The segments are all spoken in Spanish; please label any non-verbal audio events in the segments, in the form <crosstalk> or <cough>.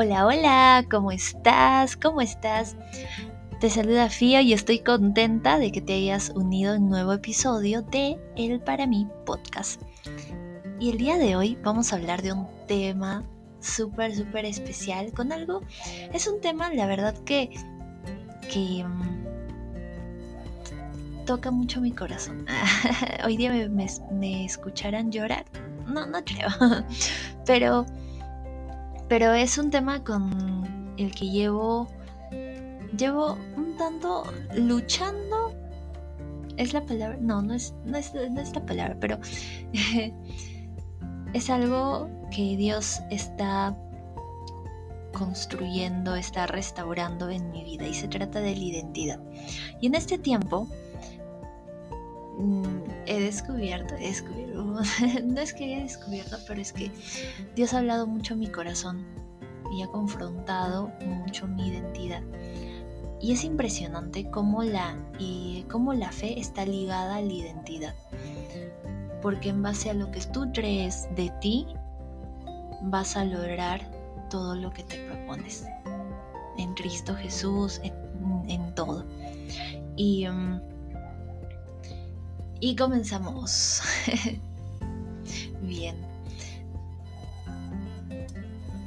Hola, hola, ¿cómo estás? ¿Cómo estás? Te saluda Fía y estoy contenta de que te hayas unido en un nuevo episodio de El Para mí podcast. Y el día de hoy vamos a hablar de un tema súper, súper especial con algo. Es un tema, la verdad, que, que mm, toca mucho mi corazón. <laughs> hoy día me, me escucharán llorar. No, no creo. <laughs> Pero pero es un tema con el que llevo llevo un tanto luchando es la palabra no no es no es, la palabra pero <laughs> es algo que Dios está construyendo, está restaurando en mi vida y se trata de la identidad. Y en este tiempo he descubierto, he descubierto, <laughs> no es que haya descubierto, pero es que Dios ha hablado mucho a mi corazón y ha confrontado mucho mi identidad. Y es impresionante cómo la, y cómo la fe está ligada a la identidad. Porque en base a lo que tú crees de ti, vas a lograr todo lo que te propones. En Cristo Jesús, en, todo. Y, mm, y comenzamos. <laughs> Bien.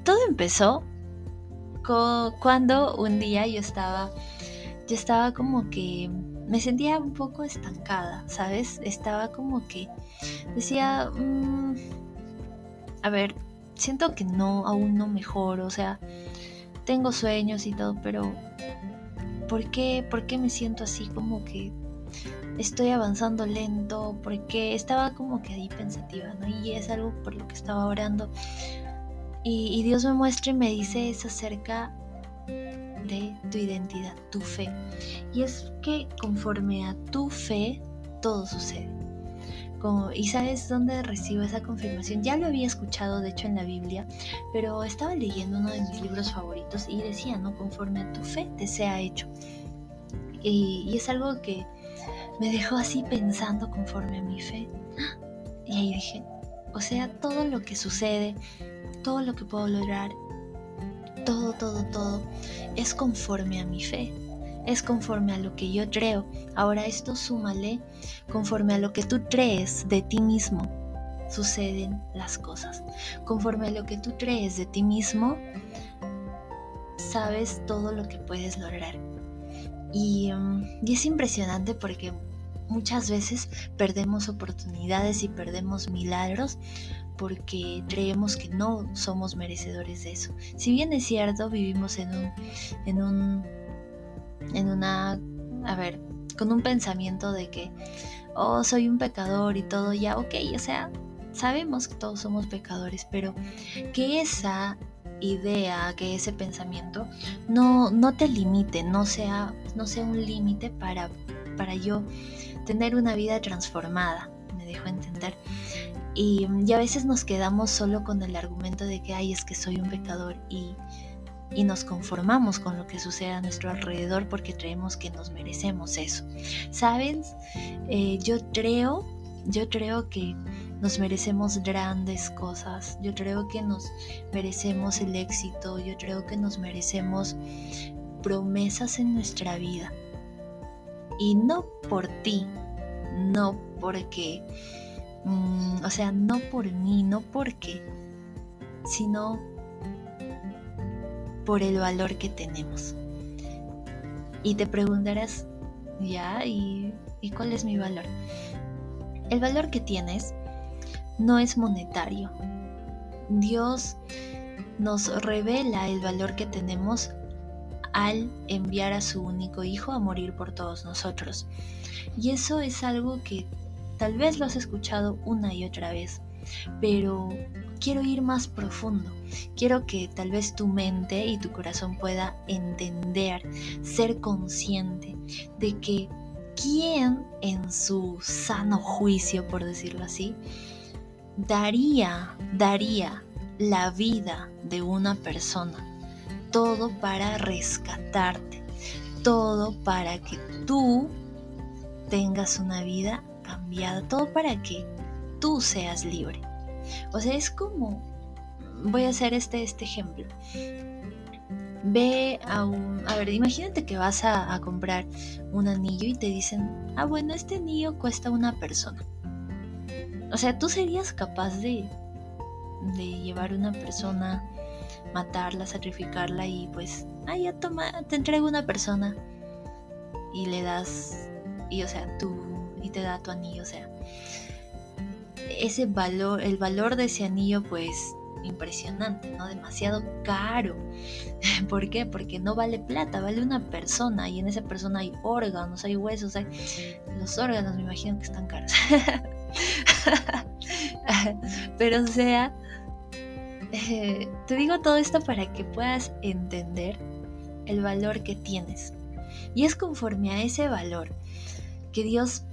Todo empezó cuando un día yo estaba, yo estaba como que me sentía un poco estancada, ¿sabes? Estaba como que decía, mm, a ver, siento que no, aún no mejoro, o sea, tengo sueños y todo, pero ¿por qué, por qué me siento así como que estoy avanzando lento? Porque estaba como que ahí pensativa, ¿no? Y es algo por lo que estaba orando y, Dios me muestra y me dice es acerca de tu identidad, tu fe. Y es que conforme a tu fe, todo sucede. Como, ¿Y sabes dónde recibo esa confirmación? Ya lo había escuchado, de hecho, en la Biblia, pero estaba leyendo uno de mis libros favoritos y decía, ¿no? Conforme a tu fe te sea hecho. Y, y es algo que me dejó así pensando conforme a mi fe. Y ahí dije, o sea, todo lo que sucede, todo lo que puedo lograr, todo, todo, todo, es conforme a mi fe, es conforme a lo que yo creo. Ahora esto súmale, conforme a lo que tú crees de ti mismo, suceden las cosas. Conforme a lo que tú crees de ti mismo, sabes todo lo que puedes lograr. Y, mm, y es impresionante porque muchas veces perdemos oportunidades y perdemos milagros porque creemos que no somos merecedores de eso. Si bien es cierto, vivimos en un, en un, en una, a ver, con un pensamiento de que, oh, soy un pecador y todo, ya, ok, o sea, sabemos que todos somos pecadores, pero que esa idea, que ese pensamiento no, no te limite, no sea, no sea un límite para, para yo tener una vida transformada, me dejo entender. Y, a veces nos quedamos solo con el argumento de que, ay, es que soy un pecador y, nos conformamos con lo que sucede a nuestro alrededor porque creemos que nos merecemos eso. ¿Sabes? Eh, yo creo, yo creo que nos merecemos grandes cosas, yo creo que nos merecemos el éxito, yo creo que nos merecemos promesas en nuestra vida. Y no por ti, no porque Mm, o sea, no por mí, no porque, sino por el valor que tenemos. Y te preguntarás, ya, ¿y, ¿y cuál es mi valor? El valor que tienes no es monetario. Dios nos revela el valor que tenemos al enviar a su único hijo a morir por todos nosotros. Y eso es algo que Tal vez lo has escuchado una y otra vez, pero quiero ir más profundo. Quiero que tal vez tu mente y tu corazón pueda entender, ser consciente de que quién en su sano juicio, por decirlo así, daría, daría la vida de una persona, todo para rescatarte, todo para que tú tengas una vida cambiado, todo para que tú seas libre. O sea, es como, voy a hacer este, este ejemplo. ve a un... A ver, imagínate que vas a, comprar un anillo y te dicen, ah, bueno, este anillo cuesta una persona. O sea, tú serías capaz de, de llevar una persona, matarla, sacrificarla y pues, ah, ya toma, te entrego una persona y le das, y o sea, tú, y te da tu anillo, o sea, ese valor, el valor de ese anillo pues impresionante, ¿no? Demasiado caro. <laughs> ¿Por qué? Porque no vale plata, vale una persona y en esa persona hay órganos, hay huesos, hay... Los órganos me imagino que están caros. <laughs> <laughs> Pero o sea, eh, te digo todo esto para que puedas entender el valor que tienes. Y es conforme a ese valor que Dios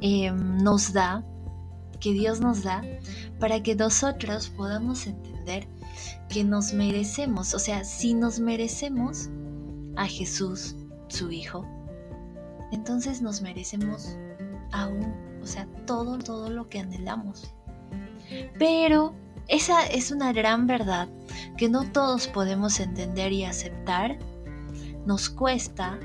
em, nos da que Dios nos da para que nosotros podamos entender que nos merecemos, o sea, si nos merecemos a Jesús, su Hijo, entonces nos merecemos aún, o sea, todo, todo lo que anhelamos. Pero esa es una gran verdad que no todos podemos entender y aceptar. Nos cuesta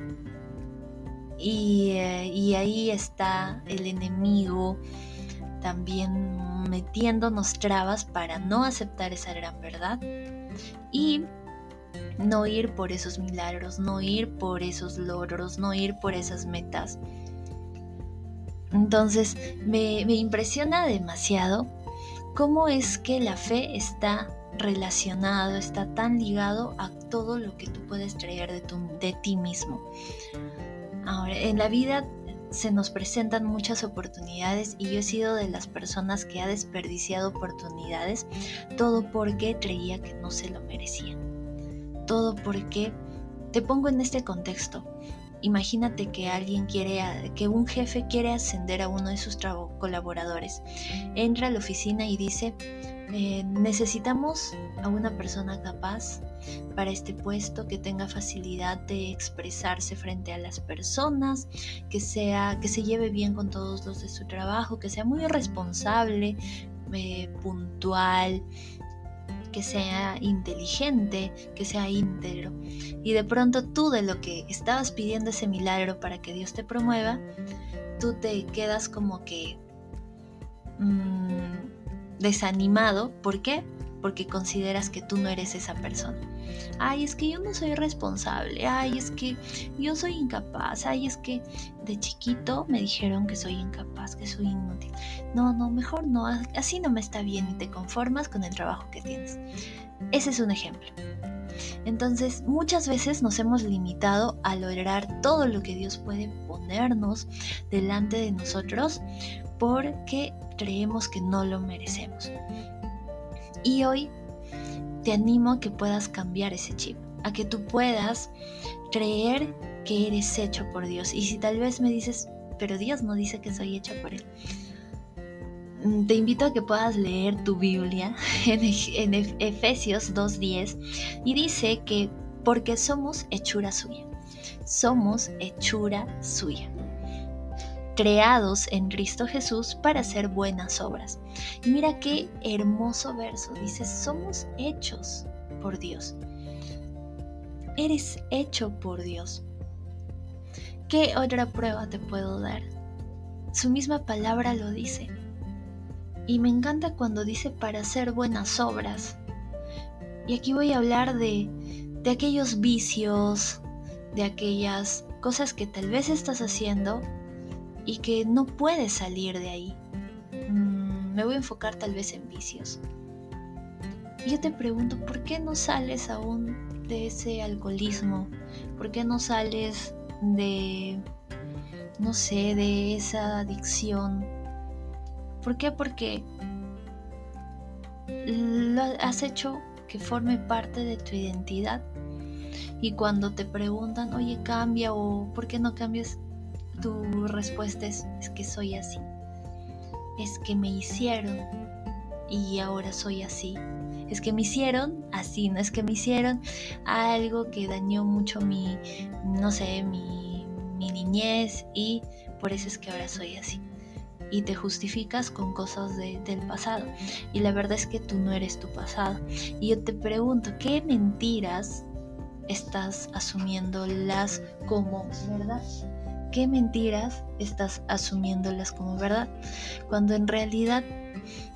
y, eh, y ahí está el enemigo también metiéndonos trabas para no aceptar esa gran verdad y no ir por esos milagros, no ir por esos logros, no ir por esas metas. Entonces me, impresiona demasiado cómo es que la fe está relacionado, está tan ligado a todo lo que tú puedes traer de, de ti mismo. Ahora, en la vida se nos presentan muchas oportunidades y yo he sido de las personas que ha desperdiciado oportunidades, todo porque creía que no se lo merecía. Todo porque, te pongo en este contexto, imagínate que alguien quiere, que un jefe quiere ascender a uno de sus colaboradores, entra a la oficina y dice, eh, necesitamos a una persona capaz para este puesto, que tenga facilidad de expresarse frente a las personas, que sea, que se lleve bien con todos los de su trabajo, que sea muy responsable, eh, puntual, que sea inteligente, que sea íntegro. Y de pronto tú de lo que estabas pidiendo ese milagro para que Dios te promueva, tú te quedas como que mm, desanimado. ¿Por qué? Porque consideras que tú no eres esa persona ay, es que yo no soy responsable, ay, es que yo soy incapaz, ay, es que de chiquito me dijeron que soy incapaz, que soy inútil. No, no, mejor no, así no me está bien y te conformas con el trabajo que tienes. Ese es un ejemplo. Entonces, muchas veces nos hemos limitado a lograr todo lo que Dios puede ponernos delante de nosotros porque creemos que no lo merecemos. Y hoy te animo a que puedas cambiar ese chip, a que tú puedas creer que eres hecho por Dios. Y si tal vez me dices, pero Dios no dice que soy hecha por Él. Mm, te invito a que puedas leer tu Biblia <laughs> en, Efesios 2.10 y dice que porque somos hechura suya. Somos hechura suya creados en Cristo Jesús para hacer buenas obras. Y mira qué hermoso verso, dice, somos hechos por Dios. Eres hecho por Dios. ¿Qué otra prueba te puedo dar? Su misma palabra lo dice. Y me encanta cuando dice para hacer buenas obras. Y aquí voy a hablar de, de aquellos vicios, de aquellas cosas que tal vez estás haciendo y que no puedes salir de ahí. Mm, me voy a enfocar tal vez en vicios. yo te pregunto, ¿por qué no sales aún de ese alcoholismo? ¿Por qué no sales de, no sé, de esa adicción? ¿Por qué? Porque lo has hecho que forme parte de tu identidad. Y cuando te preguntan, oye, cambia o ¿por qué no cambias? Tu respuesta es, es que soy así. Es que me hicieron y ahora soy así. Es que me hicieron así, no es que me hicieron algo que dañó mucho mi, no sé, mi, mi niñez y por eso es que ahora soy así. Y te justificas con cosas del pasado. Y la verdad es que tú no eres tu pasado. Y yo te pregunto, ¿qué mentiras estás asumiéndolas como verdad? ¿Qué mentiras estás asumiéndolas como verdad? Cuando en realidad,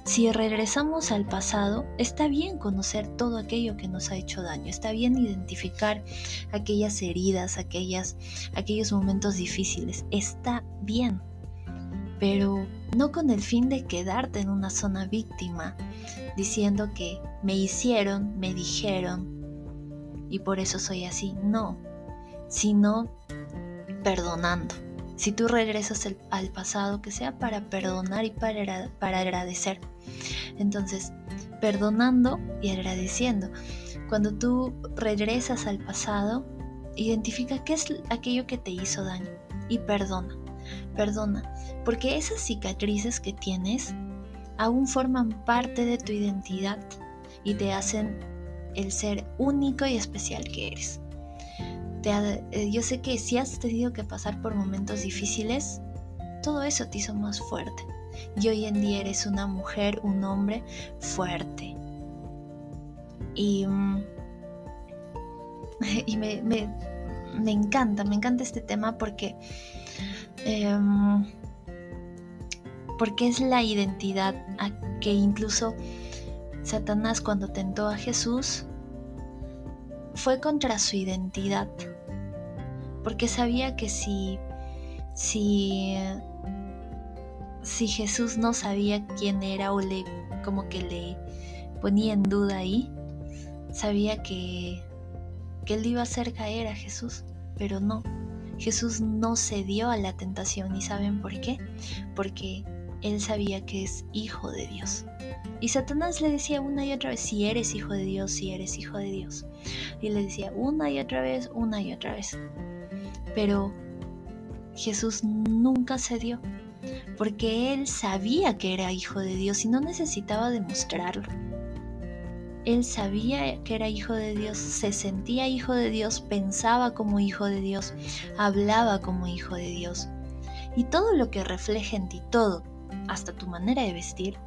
si regresamos al pasado, está bien conocer todo aquello que nos ha hecho daño, está bien identificar aquellas heridas, aquellas, aquellos momentos difíciles, está bien, pero no con el fin de quedarte en una zona víctima, diciendo que me hicieron, me dijeron, y por eso soy así. No, sino perdonando. Si tú regresas al pasado, que sea para perdonar y para, para agradecer. Entonces, perdonando y agradeciendo. Cuando tú regresas al pasado, identifica qué es aquello que te hizo daño y perdona. Perdona, porque esas cicatrices que tienes aún forman parte de tu identidad y te hacen el ser único y especial que eres. Eh, yo sé que si has tenido que pasar por momentos difíciles, todo eso te hizo más fuerte. Y hoy en día eres una mujer, un hombre fuerte. Y, mm, <laughs> me, encanta, me encanta este tema porque, em, porque es la identidad a que incluso Satanás cuando tentó a Jesús fue contra su identidad, porque sabía que si, si, si Jesús no sabía quién era o le como que le ponía en duda ahí, sabía que, que él iba a hacer caer a Jesús, pero no. Jesús no cedió a la tentación y ¿saben por qué? Porque él sabía que es hijo de Dios. Y Satanás le decía una y otra vez, si eres hijo de Dios, si eres hijo de Dios. Y le decía una y otra vez, una y otra vez. Pero Jesús nunca cedió, porque él sabía que era hijo de Dios y no necesitaba demostrarlo. Él sabía que era hijo de Dios, se sentía hijo de Dios, pensaba como hijo de Dios, hablaba como hijo de Dios. Y todo lo que refleja en ti, todo, hasta tu manera de vestir,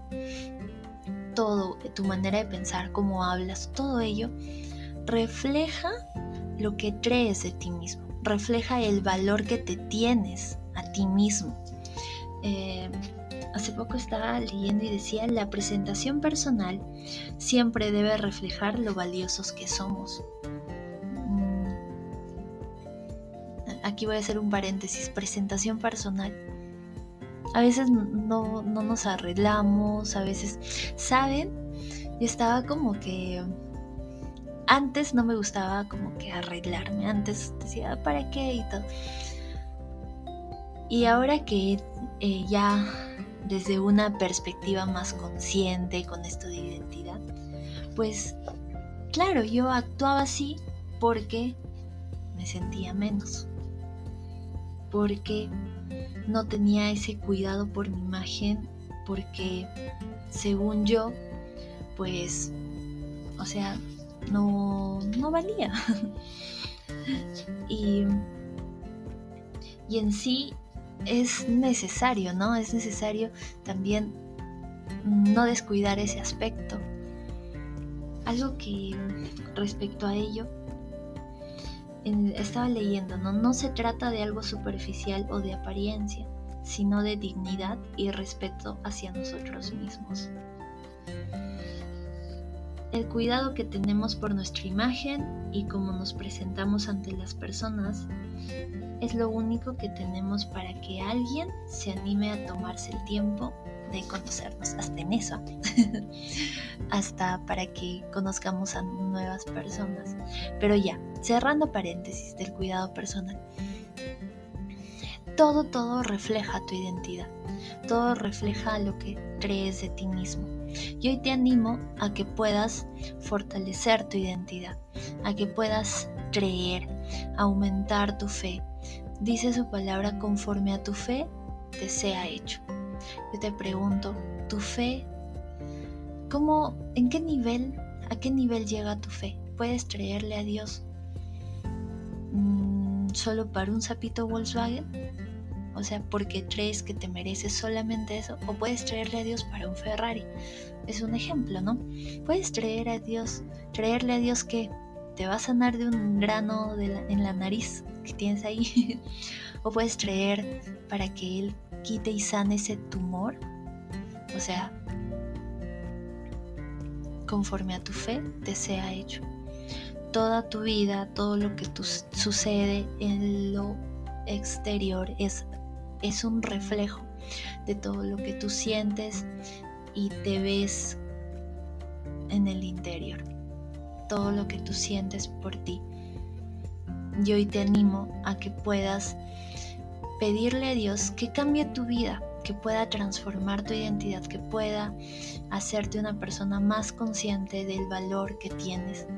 todo, tu manera de pensar, cómo hablas, todo ello refleja lo que crees de ti mismo, refleja el valor que te tienes a ti mismo. Eh, hace poco estaba leyendo y decía, la presentación personal siempre debe reflejar lo valiosos que somos. Mm, aquí voy a hacer un paréntesis, presentación personal a veces no, nos arreglamos, a veces, ¿saben? Yo estaba como que... Antes no me gustaba como que arreglarme, antes decía, ¿para qué? Y todo. Y ahora que eh, ya desde una perspectiva más consciente con esto de identidad, pues claro, yo actuaba así porque me sentía menos. Porque no tenía ese cuidado por mi imagen porque según yo, pues, o sea, no, no valía. <laughs> y, y en sí es necesario, ¿no? Es necesario también no descuidar ese aspecto. Algo que respecto a ello estaba leyendo, ¿no? no se trata de algo superficial o de apariencia, sino de dignidad y respeto hacia nosotros mismos. El cuidado que tenemos por nuestra imagen y cómo nos presentamos ante las personas es lo único que tenemos para que alguien se anime a tomarse el tiempo de conocernos, hasta en eso, <laughs> hasta para que conozcamos a nuevas personas. Pero ya, cerrando paréntesis del cuidado personal, todo, todo refleja tu identidad, todo refleja lo que crees de ti mismo. Y hoy te animo a que puedas fortalecer tu identidad, a que puedas creer, aumentar tu fe. Dice su palabra conforme a tu fe te sea hecho. Yo te pregunto, ¿tu fe? ¿Cómo, en qué nivel, a qué nivel llega tu fe? ¿Puedes creerle a Dios mm, solo para un sapito Volkswagen? O sea, porque crees que te mereces solamente eso. O puedes traerle a Dios para un Ferrari. Es un ejemplo, ¿no? Puedes traer a Dios, traerle a Dios que te va a sanar de un grano en la nariz que tienes ahí. <laughs> o puedes creer para que Él quite y sane ese tumor. O sea, conforme a tu fe te sea hecho. Toda tu vida, todo lo que sucede en lo exterior es, es un reflejo de todo lo que tú sientes y te ves en el interior. Todo lo que tú sientes por ti. Y hoy te animo a que puedas pedirle a Dios que cambie tu vida, que pueda transformar tu identidad, que pueda hacerte una persona más consciente del valor que tienes.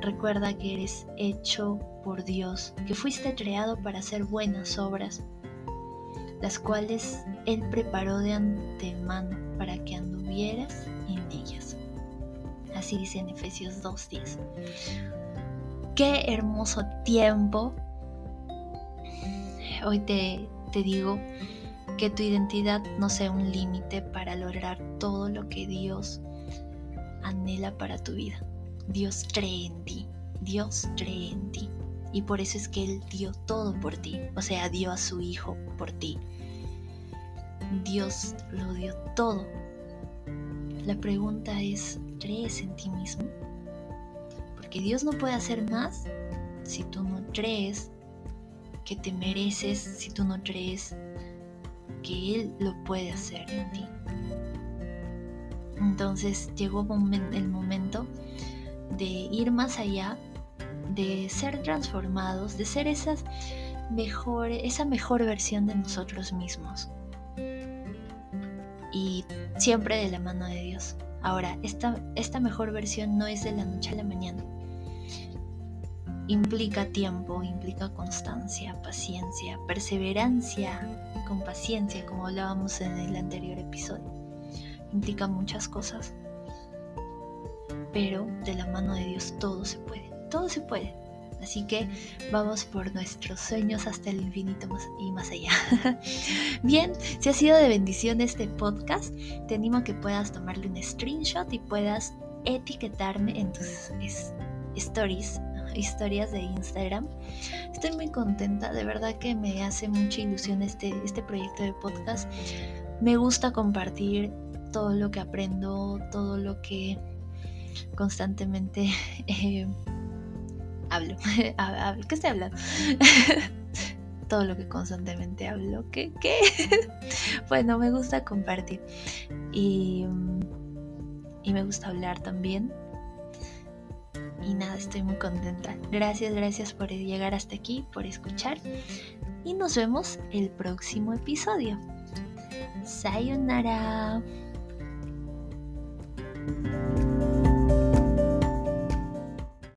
Recuerda que eres hecho por Dios, que fuiste creado para hacer buenas obras, las cuales Él preparó de antemano para que anduvieras en ellas. Así dice en Efesios 2.10. Qué hermoso tiempo. Hoy te, te digo que tu identidad no sea un límite para lograr todo lo que Dios anhela para tu vida. Dios cree en ti, Dios cree en ti. Y por eso es que Él dio todo por ti, o sea, dio a su Hijo por ti. Dios lo dio todo. La pregunta es, ¿crees en ti mismo? que Dios no puede hacer más si tú no crees que te mereces, si tú no crees que Él lo puede hacer en ti. Entonces llegó el momento de ir más allá, de ser transformados, de ser esas mejor, esa mejor versión de nosotros mismos. Y siempre de la mano de Dios. Ahora, esta, esta mejor versión no es de la noche a la mañana implica tiempo, implica constancia, paciencia, perseverancia con paciencia, como hablábamos en el anterior episodio. Implica muchas cosas, pero de la mano de Dios todo se puede, todo se puede. Así que vamos por nuestros sueños hasta el infinito y más allá. <laughs> Bien, si ha sido de bendición este podcast, te animo a que puedas tomarle un screenshot y puedas etiquetarme en tus stories historias de Instagram. Estoy muy contenta, de verdad que me hace mucha ilusión este, este proyecto de podcast. Me gusta compartir todo lo que aprendo, todo lo que constantemente <laughs> eh, hablo. <laughs> ¿Qué estoy hablando? <laughs> todo lo que constantemente hablo. ¿Qué? ¿Qué? bueno, me gusta compartir. Y, y me gusta hablar también y nada, estoy muy contenta. Gracias, gracias por llegar hasta aquí, por escuchar y nos vemos el próximo episodio. Sayonara.